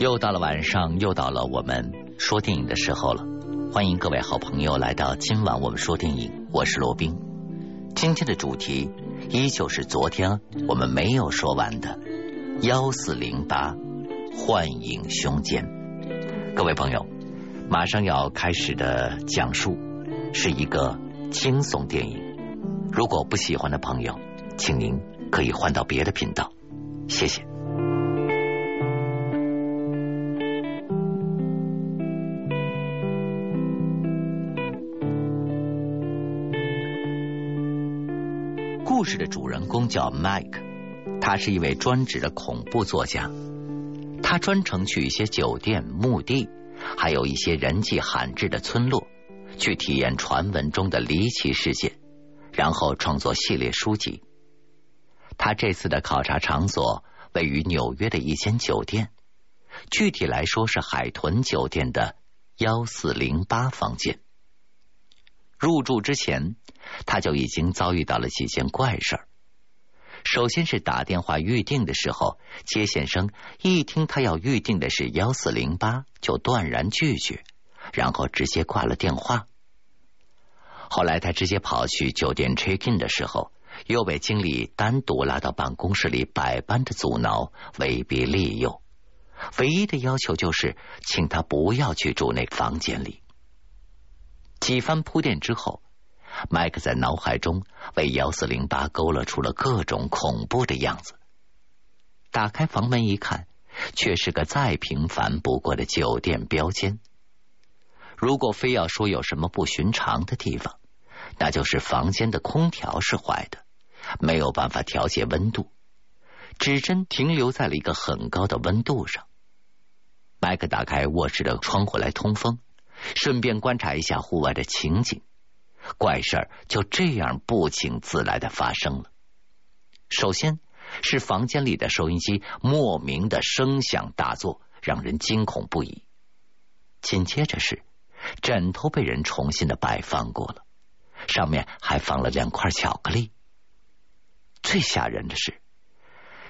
又到了晚上，又到了我们说电影的时候了。欢迎各位好朋友来到今晚我们说电影，我是罗宾。今天的主题依旧是昨天我们没有说完的幺四零八幻影凶间。各位朋友，马上要开始的讲述是一个惊悚电影。如果不喜欢的朋友，请您可以换到别的频道，谢谢。故事的主人公叫 Mike，他是一位专职的恐怖作家。他专程去一些酒店、墓地，还有一些人迹罕至的村落，去体验传闻中的离奇事件，然后创作系列书籍。他这次的考察场所位于纽约的一间酒店，具体来说是海豚酒店的幺四零八房间。入住之前，他就已经遭遇到了几件怪事儿。首先是打电话预定的时候，接线生一听他要预定的是幺四零八，就断然拒绝，然后直接挂了电话。后来他直接跑去酒店 check in 的时候，又被经理单独拉到办公室里，百般的阻挠、威逼利诱，唯一的要求就是请他不要去住那房间里。几番铺垫之后，麦克在脑海中为幺四零八勾勒出了各种恐怖的样子。打开房门一看，却是个再平凡不过的酒店标间。如果非要说有什么不寻常的地方，那就是房间的空调是坏的，没有办法调节温度，指针停留在了一个很高的温度上。麦克打开卧室的窗户来通风。顺便观察一下户外的情景，怪事儿就这样不请自来的发生了。首先是房间里的收音机莫名的声响大作，让人惊恐不已。紧接着是枕头被人重新的摆放过了，上面还放了两块巧克力。最吓人的是，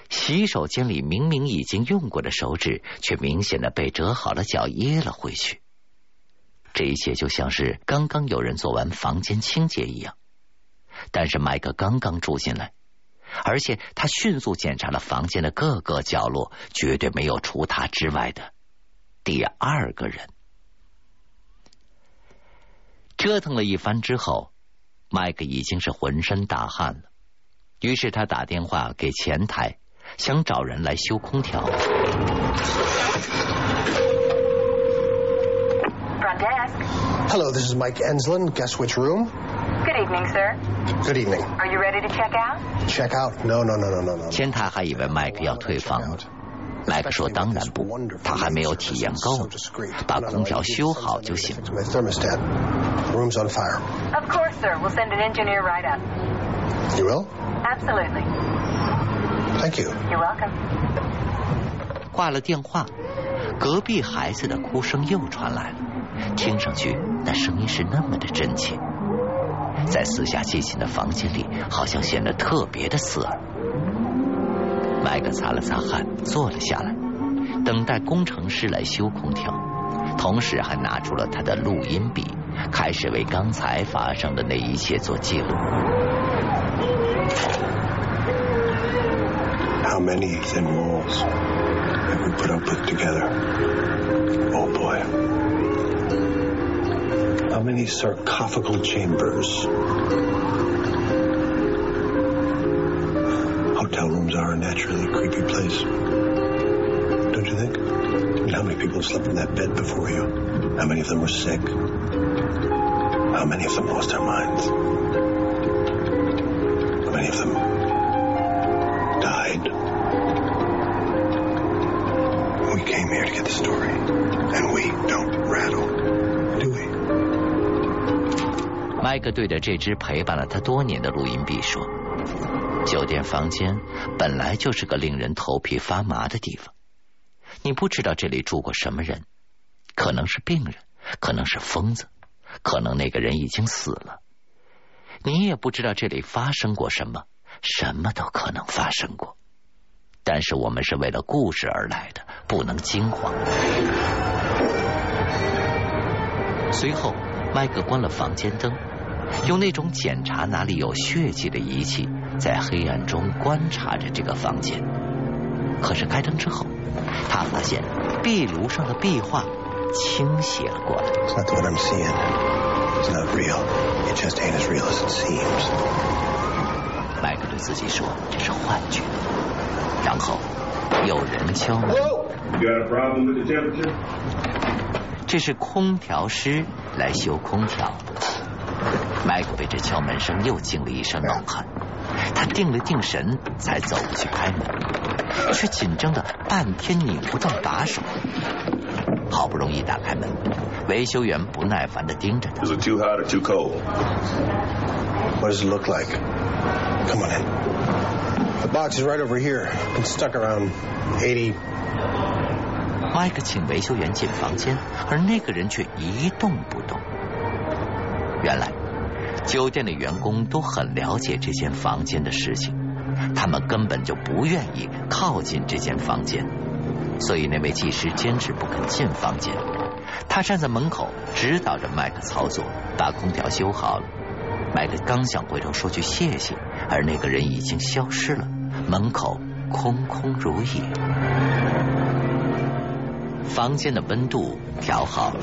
洗手间里明明已经用过的手指，却明显的被折好了角掖了回去。这一切就像是刚刚有人做完房间清洁一样，但是麦克刚刚住进来，而且他迅速检查了房间的各个角落，绝对没有除他之外的第二个人。折腾了一番之后，麦克已经是浑身大汗了，于是他打电话给前台，想找人来修空调。Hello, this is Mike Enslin. Guess which room? Good evening, sir. Good evening. Are you ready to check out? Check out? No, no, no, no, no, no. 前台还以为麦克要退房，麦克说：“当然不，他还没有体验够，把空调修好就行。” Room's on fire. Of course, sir. We'll send an engineer right up. You will? Absolutely. Thank you. You're welcome. 挂了电话，隔壁孩子的哭声又传来了。 听上去，那声音是那么的真切，在四下寂静的房间里，好像显得特别的刺耳。麦克擦了擦汗，坐了下来，等待工程师来修空调，同时还拿出了他的录音笔，开始为刚才发生的那一切做记录。How many thin walls have we put up with together? Oh boy. How many sarcophagal chambers? Hotel rooms are a naturally creepy place. Don't you think? Mean, how many people slept in that bed before you? How many of them were sick? How many of them lost their minds? How many of them 麦克对着这只陪伴了他多年的录音笔说：“酒店房间本来就是个令人头皮发麻的地方。你不知道这里住过什么人，可能是病人，可能是疯子，可能那个人已经死了。你也不知道这里发生过什么，什么都可能发生过。但是我们是为了故事而来的，不能惊慌。随后，麦克关了房间灯，用那种检查哪里有血迹的仪器，在黑暗中观察着这个房间。可是开灯之后，他发现壁炉上的壁画倾斜了过来。It's not what I'm seeing. It's not real. It just ain't as real as it seems. 麦克对自己说这是幻觉，然后有人敲门，You got a problem with the temperature? 这是空调师来修空调的。麦克被这敲门声又惊了一身冷汗，他定了定神，才走过去开门，却紧张的半天拧不动把手。好不容易打开门，维修员不耐烦的盯着他。Is it too hot or too cold? What does it look like? Come on in. The box is right over here. Been stuck around eighty. 麦克请维修员进房间，而那个人却一动不动。原来，酒店的员工都很了解这间房间的事情，他们根本就不愿意靠近这间房间，所以那位技师坚持不肯进房间。他站在门口指导着麦克操作，把空调修好了。麦克刚想回头说句谢谢，而那个人已经消失了，门口空空如也。房间的温度调好了，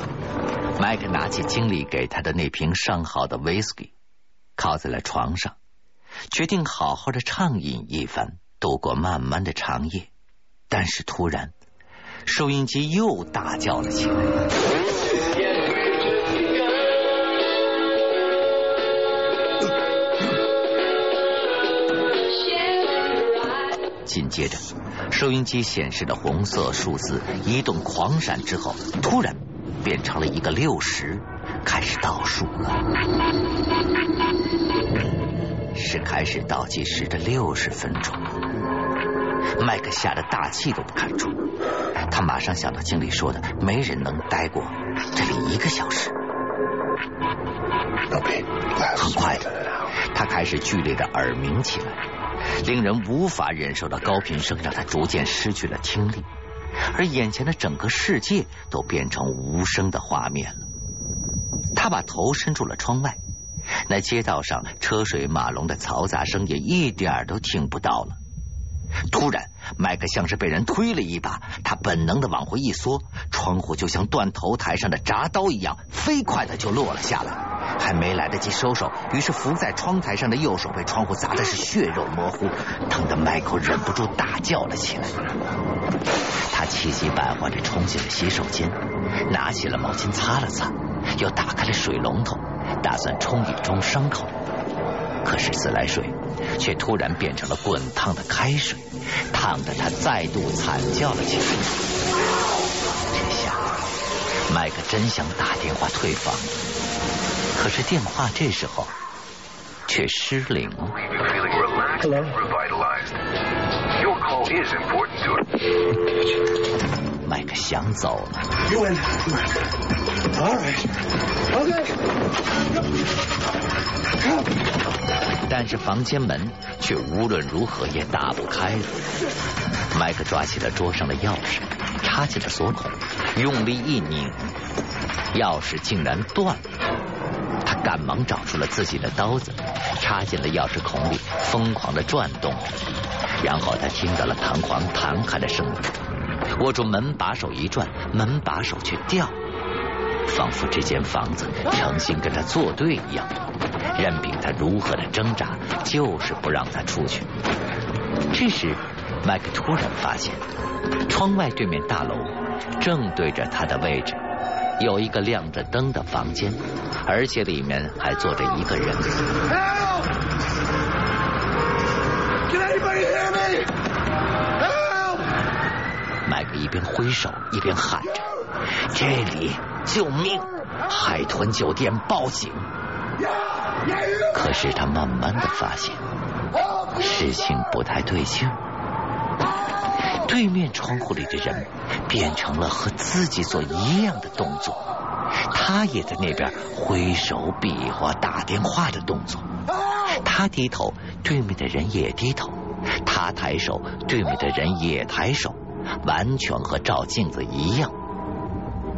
麦克拿起经理给他的那瓶上好的 whisky，靠在了床上，决定好好的畅饮一番，度过漫漫的长夜。但是突然，收音机又大叫了起来。紧接着，收音机显示的红色数字一顿狂闪之后，突然变成了一个六十，开始倒数了。是开始倒计时的六十分钟。麦克吓得大气都不敢出，他马上想到经理说的，没人能待过这里一个小时。很快的他开始剧烈的耳鸣起来，令人无法忍受的高频声让他逐渐失去了听力，而眼前的整个世界都变成无声的画面了。他把头伸出了窗外，那街道上车水马龙的嘈杂声也一点儿都听不到了。突然，麦克像是被人推了一把，他本能的往回一缩，窗户就像断头台上的铡刀一样，飞快的就落了下来。还没来得及收手，于是伏在窗台上的右手被窗户砸的是血肉模糊，疼得麦克忍不住大叫了起来。他气急败坏的冲进了洗手间，拿起了毛巾擦了擦，又打开了水龙头，打算冲一冲伤口。可是自来水却突然变成了滚烫的开水，烫得他再度惨叫了起来。这下，麦克真想打电话退房，可是电话这时候却失灵了。Hello。麦克想走了。You and all. OK. 但是房间门却无论如何也打不开了。麦克抓起了桌上的钥匙，插进了锁孔，用力一拧，钥匙竟然断了。赶忙找出了自己的刀子，插进了钥匙孔里，疯狂的转动。然后他听到了弹簧弹开的声音，握住门把手一转，门把手却掉，仿佛这间房子诚心跟他作对一样。任凭他如何的挣扎，就是不让他出去。这时，麦克突然发现，窗外对面大楼正对着他的位置，有一个亮着灯的房间，而且里面还坐着一个人。Help! Can anybody hear me? Help! 麦克一边挥手一边喊着：“这里，救命！海豚酒店报警！”可是他慢慢的发现，事情不太对劲儿。对面窗户里的人变成了和自己做一样的动作，他也在那边挥手比划打电话的动作。他低头，对面的人也低头，他抬手，对面的人也抬手，完全和照镜子一样。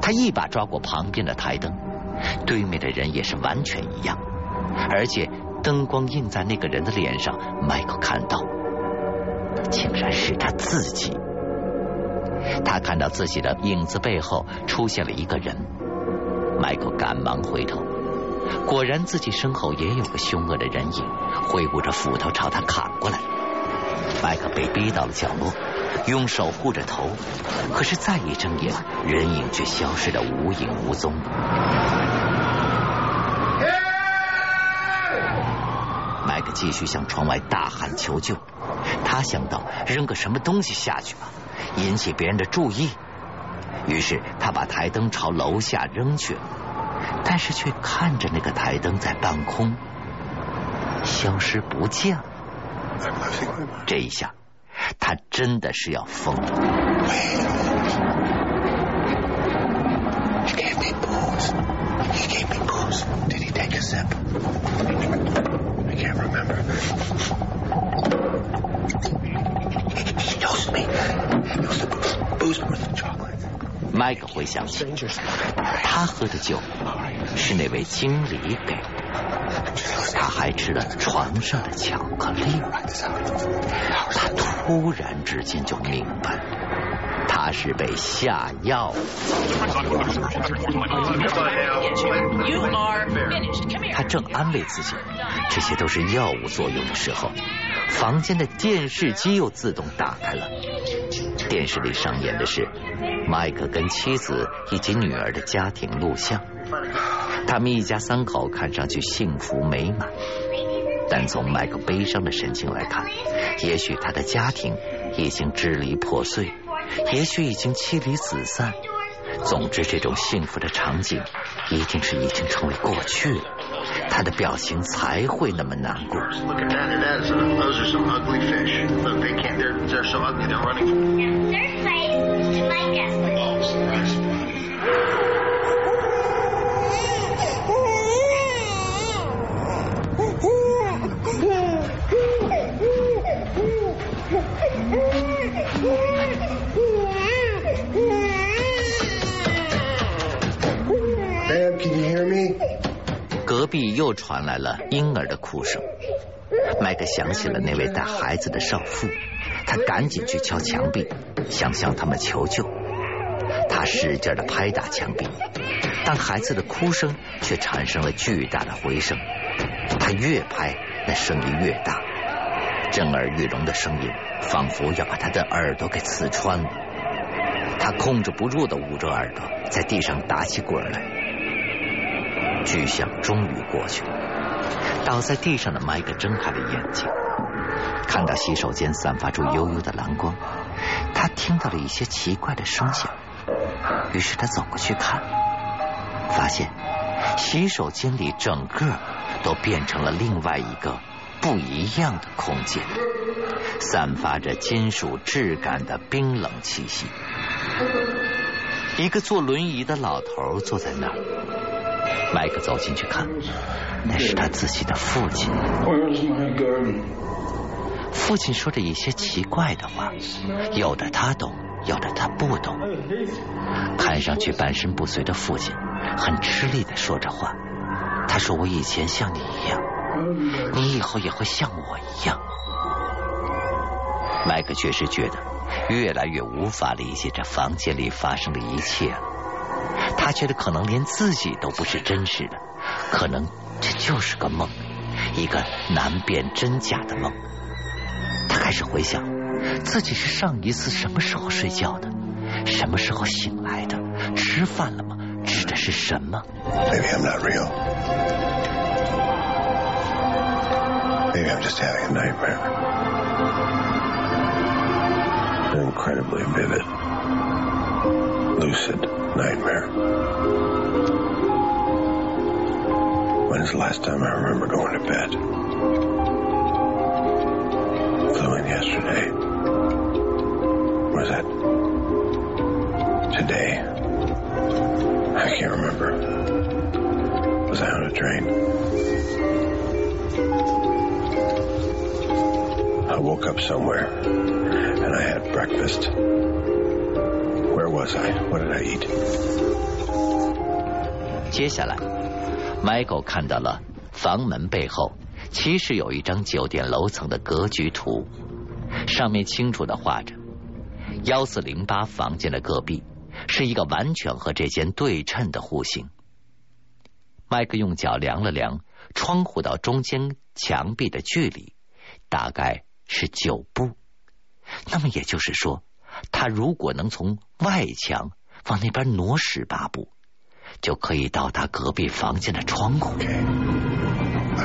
他一把抓过旁边的台灯，对面的人也是完全一样，而且灯光映在那个人的脸上，迈克看到，竟然是他自己。他看到自己的影子背后出现了一个人，迈克赶忙回头，果然自己身后也有个凶恶的人影，挥舞着斧头朝他砍过来。迈克被逼到了角落，用手护着头，可是再一睁眼，人影却消失的无影无踪。麦克继续向窗外大喊求救，他想到扔个什么东西下去吧，引起别人的注意。于是他把台灯朝楼下扔去了，但是却看着那个台灯在半空消失不见了。这一下，他真的是要疯了。麦克回想起，他喝的酒是那位经理给的，他还吃了床上的巧克力。他突然之间就明白，他是被下药了。他正安慰自己，这些都是药物作用的时候，房间的电视机又自动打开了。电视里上演的是麦克跟妻子以及女儿的家庭录像，他们一家三口看上去幸福美满，但从麦克悲伤的神情来看，也许他的家庭已经支离破碎，也许已经妻离子散。总之，这种幸福的场景一定是已经成为过去了，他的表情才会那么难过。壁又传来了婴儿的哭声。麦克想起了那位带孩子的少妇，他赶紧去敲墙壁，想向他们求救。他使劲的拍打墙壁，但孩子的哭声却产生了巨大的回声。他越拍，那声音越大，震耳欲聋的声音仿佛要把他的耳朵给刺穿了。他控制不住的捂着耳朵，在地上打起滚来。巨响终于过去了，倒在地上的麦克睁开了眼睛，看到洗手间散发出幽幽的蓝光，他听到了一些奇怪的声响，于是他走过去看，发现洗手间里整个都变成了另外一个不一样的空间，散发着金属质感的冰冷气息。一个坐轮椅的老头坐在那儿。麦克走进去看，那是他自己的父亲。父亲说着一些奇怪的话，有的他懂，有的他不懂。看上去半身不遂的父亲很吃力的说着话。他说：“我以前像你一样，你以后也会像我一样。”麦克确实觉得越来越无法理解这房间里发生的一切了。他觉得可能连自己都不是真实的，可能这就是个梦，一个难辨真假的梦。他开始回想自己是上一次什么时候睡觉的，什么时候醒来的，吃饭了吗？吃的是什么？Maybe I'm not real. Maybe I'm just having a nightmare. Incredibly vivid, lucid nightmare. When's the last time I remember going to bed? Flew in yesterday. Was that today? I can't remember. Was I on a train? I woke up somewhere Where was I? What did I eat? 接下来，Michael 看到了房门背后其实有一张酒店楼层的格局图，上面清楚的画着幺四零八房间的隔壁是一个完全和这间对称的户型。麦克用脚量了量窗户到中间墙壁的距离，大概是九步。那么也就是说，他如果能从外墙往那边挪十八步，就可以到达隔壁房间的窗户。I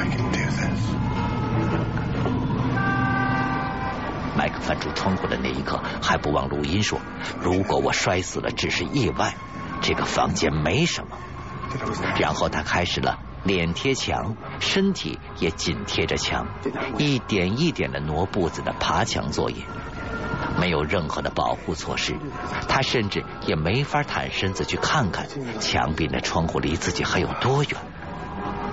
can do this. 麦克翻出窗户的那一刻，还不忘录音说：“如果我摔死了，只是意外，这个房间没什么。”然后他开始了脸贴墙，身体也紧贴着墙，一点一点的挪步子的爬墙作业。没有任何的保护措施，他甚至也没法探身子去看看墙壁的窗户离自己还有多远，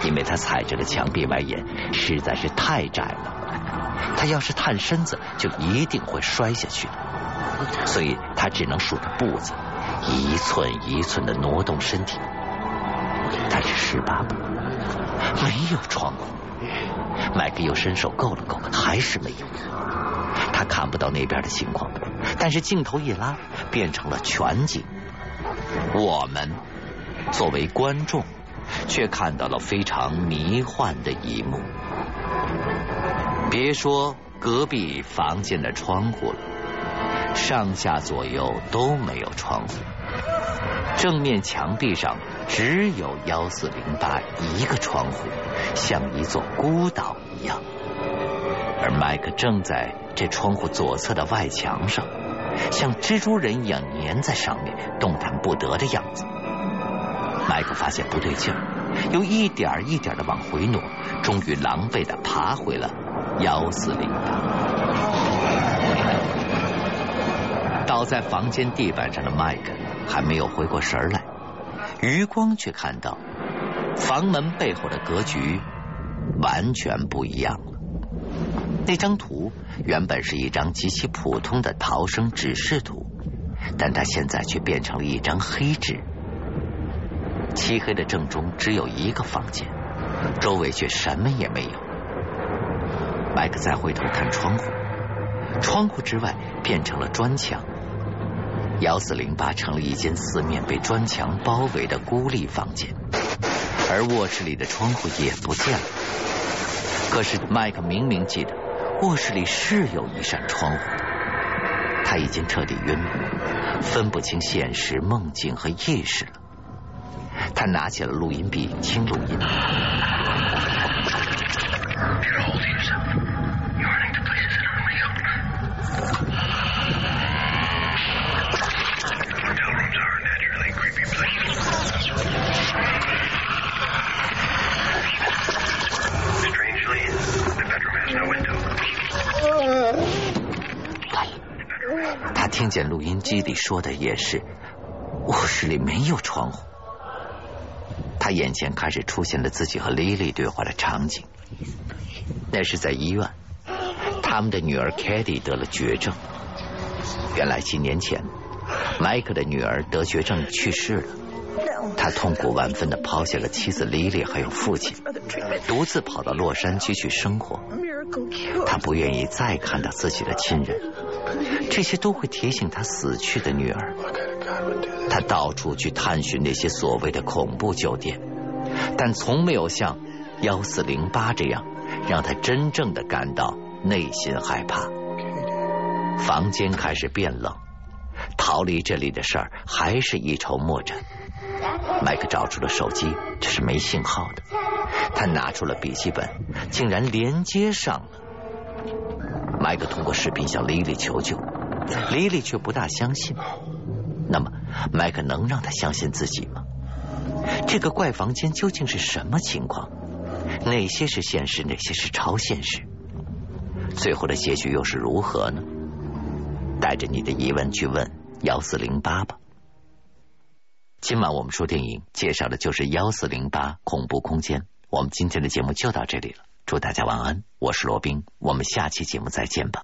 因为他踩着的墙壁外沿实在是太窄了。他要是探身子，就一定会摔下去，所以他只能数着步子，一寸一寸的挪动身体。但是十八步没有窗户，麦克又伸手够了够，还是没有。看不到那边的情况，但是镜头一拉，变成了全景。我们作为观众，却看到了非常迷幻的一幕。别说隔壁房间的窗户了，上下左右都没有窗户，正面墙壁上只有幺四零八一个窗户，像一座孤岛一样。而麦克正在这窗户左侧的外墙上，像蜘蛛人一样粘在上面，动弹不得的样子。麦克发现不对劲儿，又一点一点的往回挪，终于狼狈的爬回了幺四零八。倒在房间地板上的麦克还没有回过神来，余光却看到房门背后的格局完全不一样了。那张图原本是一张极其普通的逃生指示图，但它现在却变成了一张黑纸。漆黑的正中只有一个房间，周围却什么也没有。麦克再回头看窗户，窗户之外变成了砖墙。幺四零八成了一间四面被砖墙包围的孤立房间，而卧室里的窗户也不见了。可是麦克明明记得。卧室里是有一扇窗户，他已经彻底晕了，分不清现实、梦境和意识了。他拿起了录音笔，听录音。听见录音机里说的也是，卧室里没有窗户。他眼前开始出现了自己和莉莉对话的场景。那是在医院，他们的女儿凯蒂得了绝症。原来几年前，迈克的女儿得绝症去世了。他痛苦万分的抛下了妻子莉莉还有父亲，独自跑到洛杉矶去生活。他不愿意再看到自己的亲人，这些都会提醒他死去的女儿。他到处去探寻那些所谓的恐怖酒店，但从没有像幺四零八这样让他真正的感到内心害怕。房间开始变冷，逃离这里的事儿还是一筹莫展。麦克找出了手机，这是没信号的。他拿出了笔记本，竟然连接上了。麦克通过视频向莉莉求救，莉莉却不大相信。那么，麦克能让他相信自己吗？这个怪房间究竟是什么情况？哪些是现实，哪些是超现实？最后的结局又是如何呢？带着你的疑问去问幺四零八吧。今晚我们说电影介绍的就是幺四零八恐怖空间。我们今天的节目就到这里了，祝大家晚安，我是罗宾，我们下期节目再见吧。